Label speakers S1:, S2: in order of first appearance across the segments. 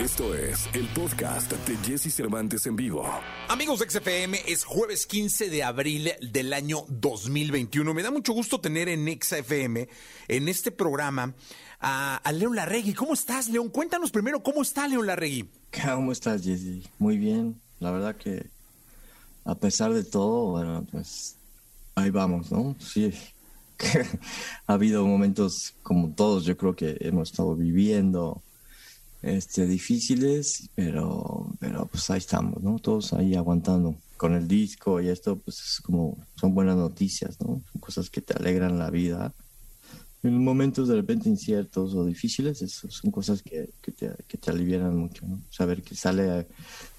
S1: Esto es el podcast de Jesse Cervantes en vivo.
S2: Amigos de XFM, es jueves 15 de abril del año 2021. Me da mucho gusto tener en XFM, en este programa, a, León Larregui. ¿Cómo estás, León? Cuéntanos primero cómo está León Larregui.
S3: ¿Cómo estás, Jesse? Muy bien. La verdad que, a pesar de todo, bueno, pues ahí vamos, ¿no? Sí, ha habido momentos como todos, yo creo que hemos estado viviendo este, difíciles, pero, pero pues ahí estamos, ¿no? Todos ahí aguantando con el disco y esto, pues es como, son buenas noticias, ¿no? Son cosas que te alegran la vida. En momentos de repente inciertos o difíciles, eso son cosas que, que, te, que te alivian mucho, ¿no? Saber que sale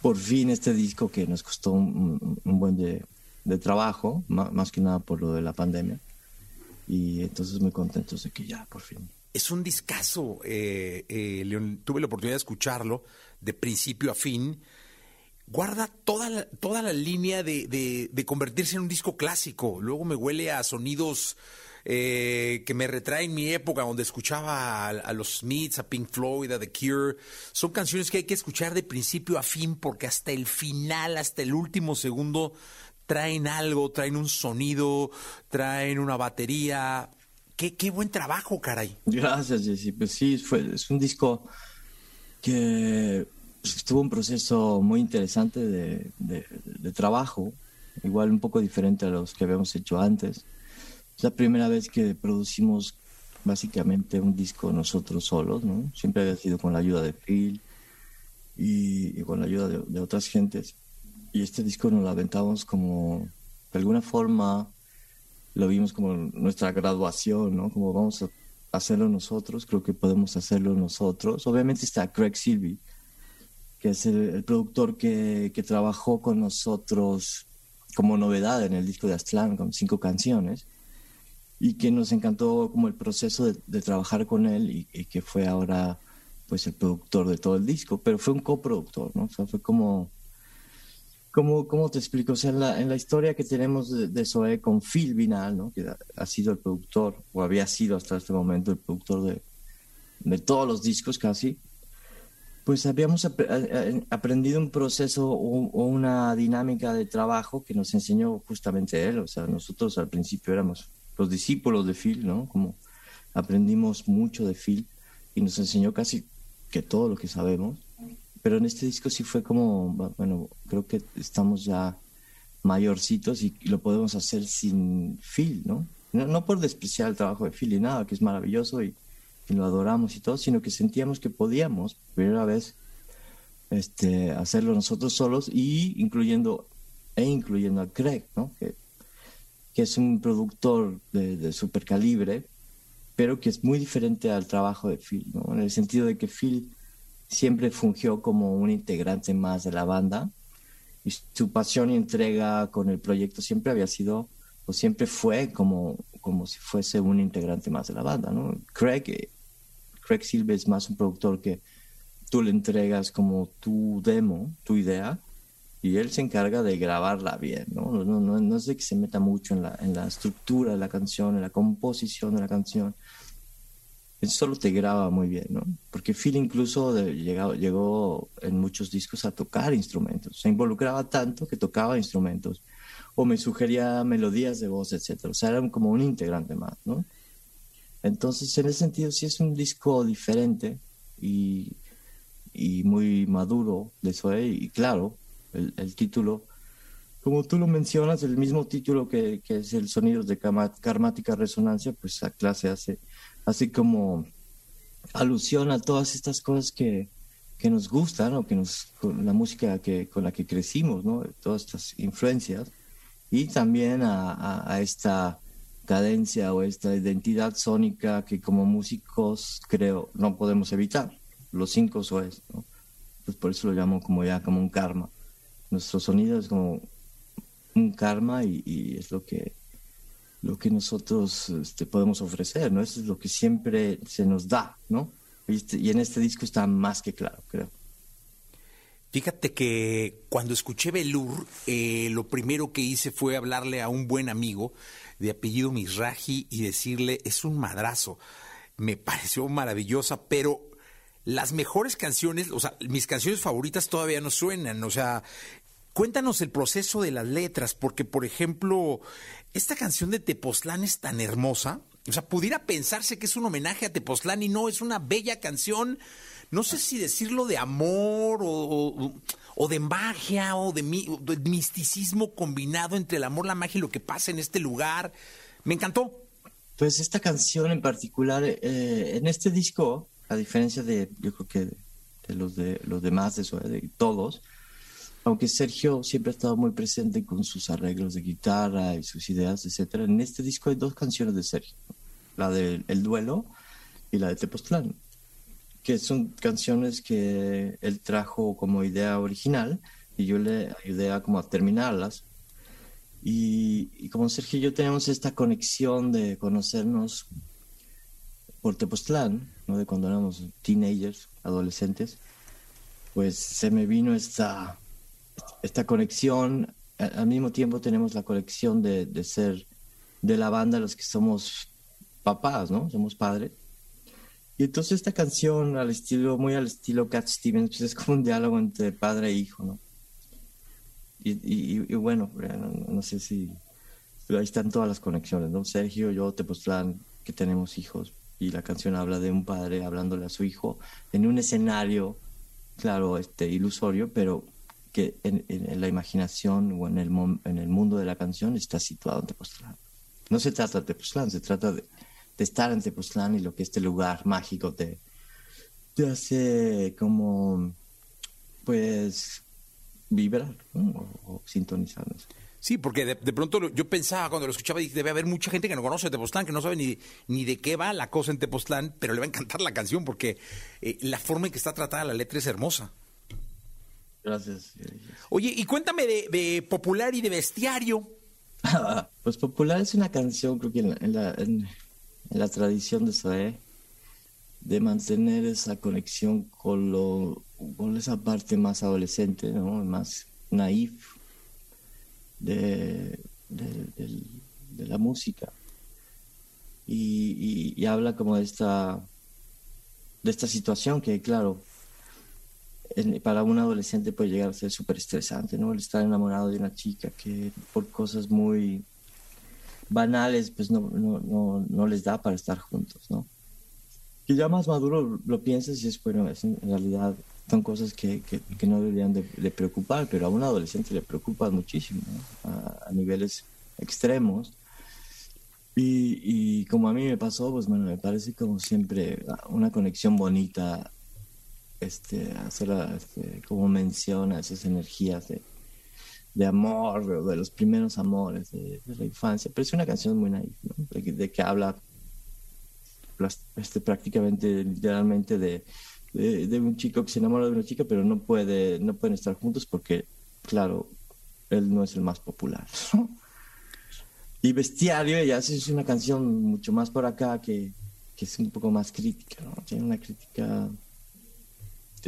S3: por fin este disco que nos costó un, un buen de, de trabajo, más, más que nada por lo de la pandemia. Y entonces muy contentos de que ya, por fin,
S2: es un discazo, eh, eh. Tuve la oportunidad de escucharlo de principio a fin. Guarda toda la, toda la línea de, de, convertirse en un disco clásico. Luego me huele a sonidos eh, que me retraen mi época, donde escuchaba a, los Smiths, a Pink Floyd, a The Cure. Son canciones que hay que escuchar de principio a fin porque hasta el final, hasta el último segundo, traen algo, traen un sonido, traen una batería Qué, buen trabajo, caray.
S3: Gracias, Jesse. Pues sí, fue, es un disco que pues, tuvo un proceso muy interesante de, de, trabajo, igual un poco diferente a los que habíamos hecho antes. Es la primera vez que producimos básicamente un disco nosotros solos, ¿no? Siempre había sido con la ayuda de Phil y, con la ayuda de, de, otras gentes. Y este disco nos lo aventamos como, de alguna forma, lo vimos como nuestra graduación, ¿no? Como vamos a hacerlo nosotros, creo que podemos hacerlo nosotros. Obviamente está Craig Silvey, que es el, productor que, que, trabajó con nosotros como novedad en el disco de Aztlán, con cinco canciones, y que nos encantó como el proceso de, de trabajar con él y, y, que fue ahora pues el productor de todo el disco, pero fue un coproductor, ¿no? O sea, fue como ¿Cómo, ¿Cómo, te explico? O sea, la, en la historia que tenemos de, de con Phil Vinal, ¿no? que ha, sido el productor, o había sido hasta este momento el productor de, de todos los discos casi, pues habíamos aprendido un proceso o, o, una dinámica de trabajo que nos enseñó justamente él. O sea, nosotros al principio éramos los discípulos de Phil, ¿no? Como aprendimos mucho de Phil y nos enseñó casi que todo lo que sabemos pero en este disco sí fue como, bueno, creo que estamos ya mayorcitos y lo podemos hacer sin Phil, ¿no? No, por despreciar el trabajo de Phil y nada, que es maravilloso y, lo adoramos y todo, sino que sentíamos que podíamos, primera vez, este, hacerlo nosotros solos y incluyendo, e incluyendo a Craig, ¿no? Que, que es un productor de, de super calibre, pero que es muy diferente al trabajo de Phil, ¿no? En el sentido de que Phil siempre fungió como un integrante más de la banda y su pasión y entrega con el proyecto siempre había sido o siempre fue como, como si fuese un integrante más de la banda, ¿no? Craig, eh, Craig Silva es más un productor que tú le entregas como tu demo, tu idea, y él se encarga de grabarla bien, ¿no? No, no, no es de que se meta mucho en la, en la estructura de la canción, en la composición de la canción, eso solo te graba muy bien, ¿no? Porque Phil incluso llegó, llegó en muchos discos a tocar instrumentos, se involucraba tanto que tocaba instrumentos o me sugería melodías de voz, etcétera. O sea, era como un integrante más, ¿no? Entonces, en ese sentido, sí es un disco diferente y, y muy maduro de eso. Y claro, el, título, como tú lo mencionas, el mismo título que, que es el Sonidos de Karmática Resonancia, pues a clase hace así como alusión a todas estas cosas que, que nos gustan o que nos, con la música que, con la que crecimos, ¿no? Todas estas influencias y también a, esta cadencia o esta identidad sónica que como músicos creo no podemos evitar. Los cinco soes. Pues por eso lo llamo como ya como un karma. Nuestro sonido es como un karma y es lo que lo que nosotros este, podemos ofrecer, ¿no? Eso es lo que siempre se nos da, ¿no? Y, este, en este disco está más que claro, creo.
S2: Fíjate que cuando escuché Belur, eh, lo primero que hice fue hablarle a un buen amigo de apellido Misraji y decirle, es un madrazo. Me pareció maravillosa, pero las mejores canciones, o sea, mis canciones favoritas todavía no suenan, o sea, cuéntanos el proceso de las letras, porque por ejemplo, esta canción de Tepoztlán es tan hermosa, o sea, pudiera pensarse que es un homenaje a Tepoztlán y no, es una bella canción, no sé si decirlo de amor o, de magia o de, misticismo combinado entre el amor, la magia y lo que pasa en este lugar. Me encantó.
S3: Pues esta canción en particular, eh, en este disco, a diferencia de, yo creo que de, los de los demás, de, de todos, aunque Sergio siempre ha estado muy presente con sus arreglos de guitarra y sus ideas, etcétera, en este disco hay dos canciones de Sergio, la de El Duelo y la de Tepoztlán, que son canciones que él trajo como idea original y yo le ayudé a como terminarlas. Y, y como Sergio y yo tenemos esta conexión de conocernos por Tepoztlán, ¿no? de cuando éramos teenagers, adolescentes, pues se me vino esta esta conexión, al mismo tiempo tenemos la conexión de, ser de la banda los que somos papás, ¿no? Somos padres. Y entonces esta canción, al estilo, muy al estilo Cat Stevens, pues es como un diálogo entre padre e hijo, ¿no? Y, y, bueno, no, sé si... Pero ahí están todas las conexiones, ¿no? Sergio, yo, Tepoztlán, que tenemos hijos, y la canción habla de un padre hablándole a su hijo en un escenario, claro, este, ilusorio, pero que en, la imaginación o en el, en el mundo de la canción está situado en Tepoztlán. No se trata de Tepoztlán, se trata de, estar en Tepoztlán y lo que este lugar mágico te, hace como, pues, vibrar o, sintonizar.
S2: Sí, porque de, pronto yo pensaba cuando lo escuchaba, dije, debe haber mucha gente que no conoce Tepoztlán, que no sabe ni, ni de qué va la cosa en Tepoztlán, pero le va a encantar la canción porque eh, la forma en que está tratada la letra es hermosa.
S3: Gracias.
S2: Oye, y cuéntame de, Popular y de Bestiario.
S3: pues Popular es una canción, creo que en la, en la, tradición de Zoé, de mantener esa conexión con, lo, con esa parte más adolescente, ¿no? más naif de, de, la música. Y, y, y, habla como de esta, de esta situación que, claro, para un adolescente puede llegar a ser súper estresante, ¿no? El estar enamorado de una chica que por cosas muy banales, pues no, no, no, no les da para estar juntos, ¿no? Que ya más maduro lo piensas y es, bueno, en realidad son cosas que, que, que no deberían de, preocupar, pero a un adolescente le preocupa muchísimo, a, a, niveles extremos. Y, y, como a mí me pasó, pues bueno, me parece como siempre una conexión bonita este, hacer este, como menciona esas energías de, de amor, de los primeros amores de, la infancia. Pero es una canción muy naive, de, que habla este, prácticamente, literalmente, de, de, un chico que se enamora de una chica, pero no, puede, no pueden estar juntos porque, claro, él no es el más popular. y Bestiario, ya es una canción mucho más por acá que, que es un poco más crítica, ¿no? Tiene una crítica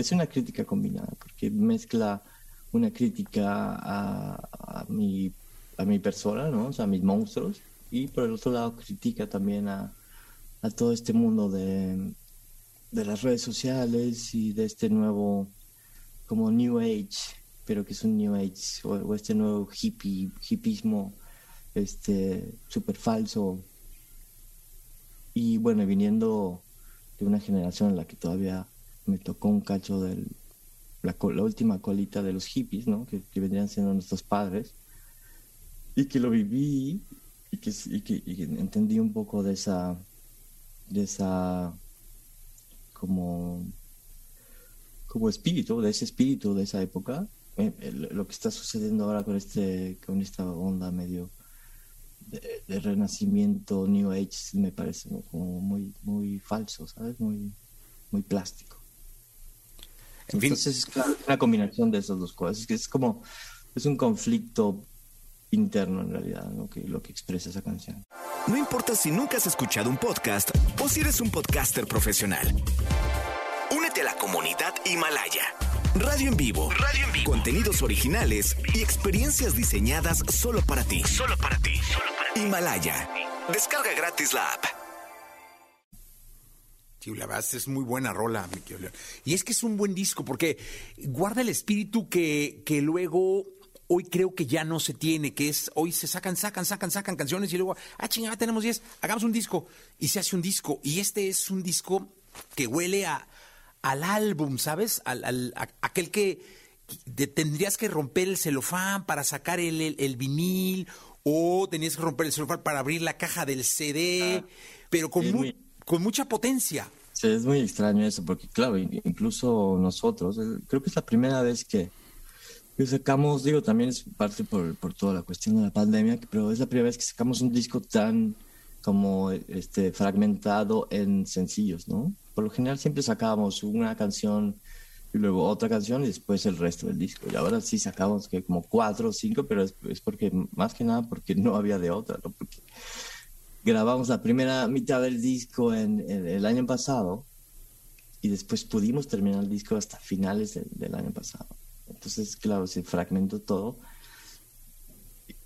S3: es una crítica combinada, porque mezcla una crítica a, mi, a mi persona, ¿no? O sea, a mis monstruos, y por el otro lado critica también a, todo este mundo de, las redes sociales y de este nuevo, como New Age, pero que es un New Age, o, este nuevo hippie, hippismo, este, súper falso. Y bueno, viniendo de una generación en la que todavía me tocó un cacho de la, última colita de los hippies, ¿no? Que, vendrían siendo nuestros padres, y que lo viví y que, entendí un poco de esa, de esa, como, como espíritu, de ese espíritu de esa época, eh, lo que está sucediendo ahora con, este, con esta onda medio de, renacimiento New Age me parece como muy, muy falso, ¿sabes? Muy, muy plástico. Entonces, es una combinación de esas dos cosas. Es que es como, es un conflicto interno en realidad, lo que, lo que expresa esa canción.
S1: No importa si nunca has escuchado un podcast o si eres un podcaster profesional. Únete a la comunidad Himalaya. Radio en vivo. Radio en vivo. Contenidos originales y experiencias diseñadas solo para ti. Solo para ti. Solo para ti. Himalaya. Descarga gratis la app.
S2: Sí, la verdad es muy buena rola, mi León. Y es que es un buen disco porque guarda el espíritu que, que luego hoy creo que ya no se tiene, que es hoy se sacan, sacan, sacan, sacan canciones y luego, ah, chingada, tenemos 10, hagamos un disco y se hace un disco. Y este es un disco que huele a, al álbum, ¿sabes? Al, aquel que tendrías que romper el celofán para sacar el, el, vinil o tenías que romper el celofán para abrir la caja del CD, ah, pero con, con mucha potencia.
S3: Sí, es muy extraño eso, porque claro, incluso nosotros, creo que es la primera vez que, sacamos, digo, también es parte por, por toda la cuestión de la pandemia, pero es la primera vez que sacamos un disco tan como este fragmentado en sencillos, ¿no? Por lo general siempre sacábamos una canción y luego otra canción y después el resto del disco. Y ahora sí sacamos que como cuatro o cinco, pero es, porque más que nada porque no había de otra, ¿no? Porque grabamos la primera mitad del disco en, el año pasado y después pudimos terminar el disco hasta finales del año pasado. Entonces, claro, se fragmentó todo.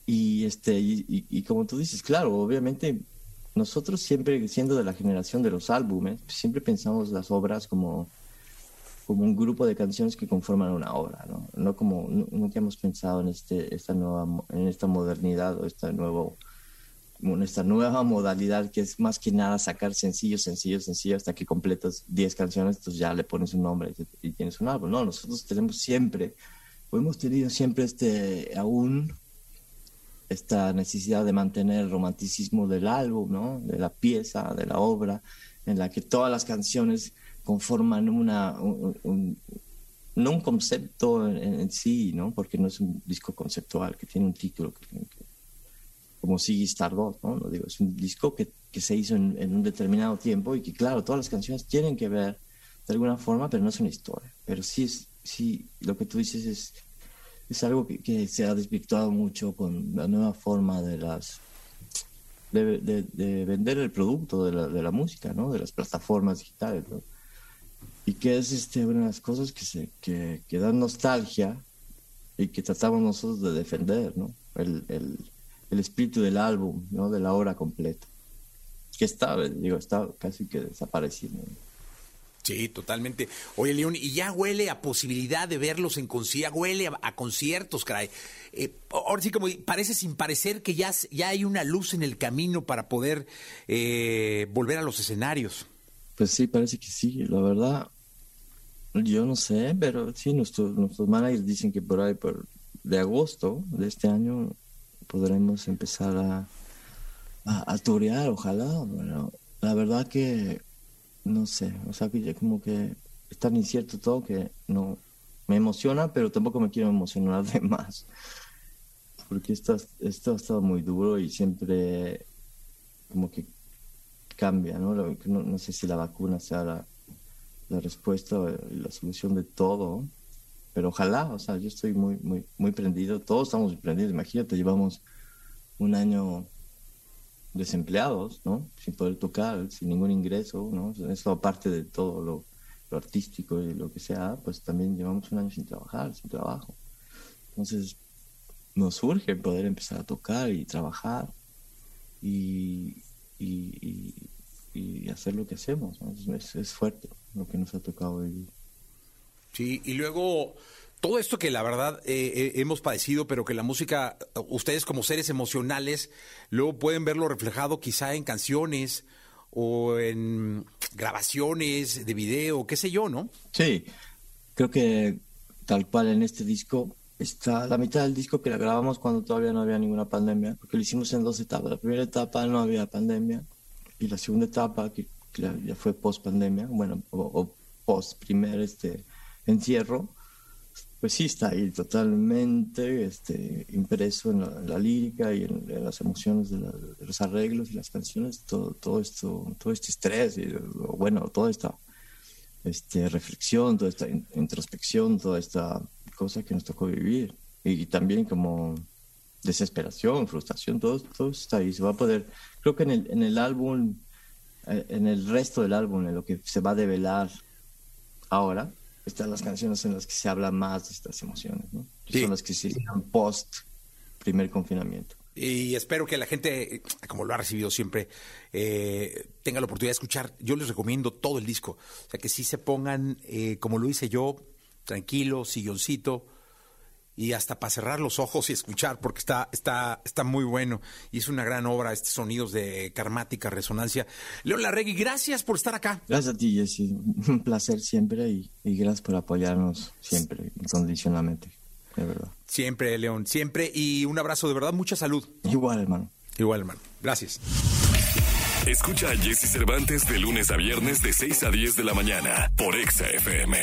S3: Y, este, y, como tú dices, claro, obviamente nosotros siempre, siendo de la generación de los álbumes, siempre pensamos las obras como, como un grupo de canciones que conforman una obra, ¿no? No como, nunca hemos pensado en, este, esta nueva, en esta modernidad o este nuevo esta nueva modalidad que es más que nada sacar sencillos, sencillos, sencillos hasta que completas 10 canciones, entonces ya le pones un nombre y, tienes un álbum. No, nosotros tenemos siempre, o hemos tenido siempre este, aún esta necesidad de mantener el romanticismo del álbum, ¿no? de la pieza, de la obra, en la que todas las canciones conforman una, un, no un concepto en, sí, ¿no? porque no es un disco conceptual que tiene un título como Ziggy Stardust, ¿no? Lo digo, es un disco que, que se hizo en, en, un determinado tiempo y que, claro, todas las canciones tienen que ver de alguna forma, pero no es una historia. Pero sí, es, sí lo que tú dices es, es algo que, que se ha desvirtuado mucho con la nueva forma de las de, de, vender el producto de la, de la, música, ¿no? De las plataformas digitales, ¿no? Y que es este, una de las cosas que, se, que, que dan nostalgia y que tratamos nosotros de defender, ¿no? El, el, el espíritu del álbum, ¿no? De la obra completa. Que está, digo, está casi que desapareciendo.
S2: Sí, totalmente. Oye, León, y ya huele a posibilidad de verlos en concierto, huele a, conciertos, caray. Eh, ahora sí, como parece sin parecer que ya, ya hay una luz en el camino para poder eh, volver a los escenarios.
S3: Pues sí, parece que sí. La verdad, yo no sé, pero sí, nuestros, nuestros managers dicen que por ahí, por de agosto de este año, podremos empezar a, a, a turear, ojalá. Bueno, la verdad que no sé, o sea, que ya como que es tan incierto todo que no me emociona, pero tampoco me quiero emocionar de más. Porque esto, esto ha estado muy duro y siempre como que cambia, ¿no? No, sé si la vacuna sea la, la respuesta y la solución de todo, pero ojalá, o sea, yo estoy muy, muy, muy prendido, todos estamos prendidos, imagínate, llevamos un año desempleados, ¿no? Sin poder tocar, sin ningún ingreso, ¿no? Eso aparte de todo lo, artístico y lo que sea, pues también llevamos un año sin trabajar, sin trabajo. Entonces, nos surge poder empezar a tocar y trabajar y, y, y, hacer lo que hacemos, es, es fuerte lo que nos ha tocado vivir.
S2: Sí, y luego todo esto que la verdad eh, eh, hemos padecido, pero que la música, ustedes como seres emocionales, luego pueden verlo reflejado quizá en canciones o en grabaciones de video, qué sé yo, ¿no?
S3: Sí, creo que tal cual en este disco está la mitad del disco que la grabamos cuando todavía no había ninguna pandemia, porque lo hicimos en dos etapas. La primera etapa no había pandemia y la segunda etapa, que, ya fue post pandemia, bueno, o, o post primer este encierro, pues sí está ahí totalmente este, impreso en la, lírica y en, las emociones de, los arreglos y las canciones, todo, todo esto, todo este estrés, y, bueno, toda esta este, reflexión, toda esta introspección, toda esta cosa que nos tocó vivir. Y, también como desesperación, frustración, todo, todo está ahí. Se va a poder, creo que en el, en el álbum, eh, en el resto del álbum, en lo que se va a develar ahora, están las canciones en las que se habla más de estas emociones, ¿no? Son las que se hicieron post primer confinamiento.
S2: Y espero que la gente, como lo ha recibido siempre, eh, tenga la oportunidad de escuchar. Yo les recomiendo todo el disco. O sea, que sí se pongan, eh, como lo hice yo, tranquilo, silloncito, y hasta para cerrar los ojos y escuchar, porque está, está, está muy bueno. Y es una gran obra, estos sonidos de karmática, resonancia. León Larregui, gracias por estar acá.
S3: Gracias a ti, Jesse. Un placer siempre y, y gracias por apoyarnos siempre, incondicionalmente, de verdad.
S2: Siempre, León, siempre. Y un abrazo, de verdad, mucha salud.
S3: Igual, hermano.
S2: Igual, hermano. Gracias.
S4: Escucha a Jesse Cervantes de lunes a viernes de 6 a 10 de la mañana por Exa FM.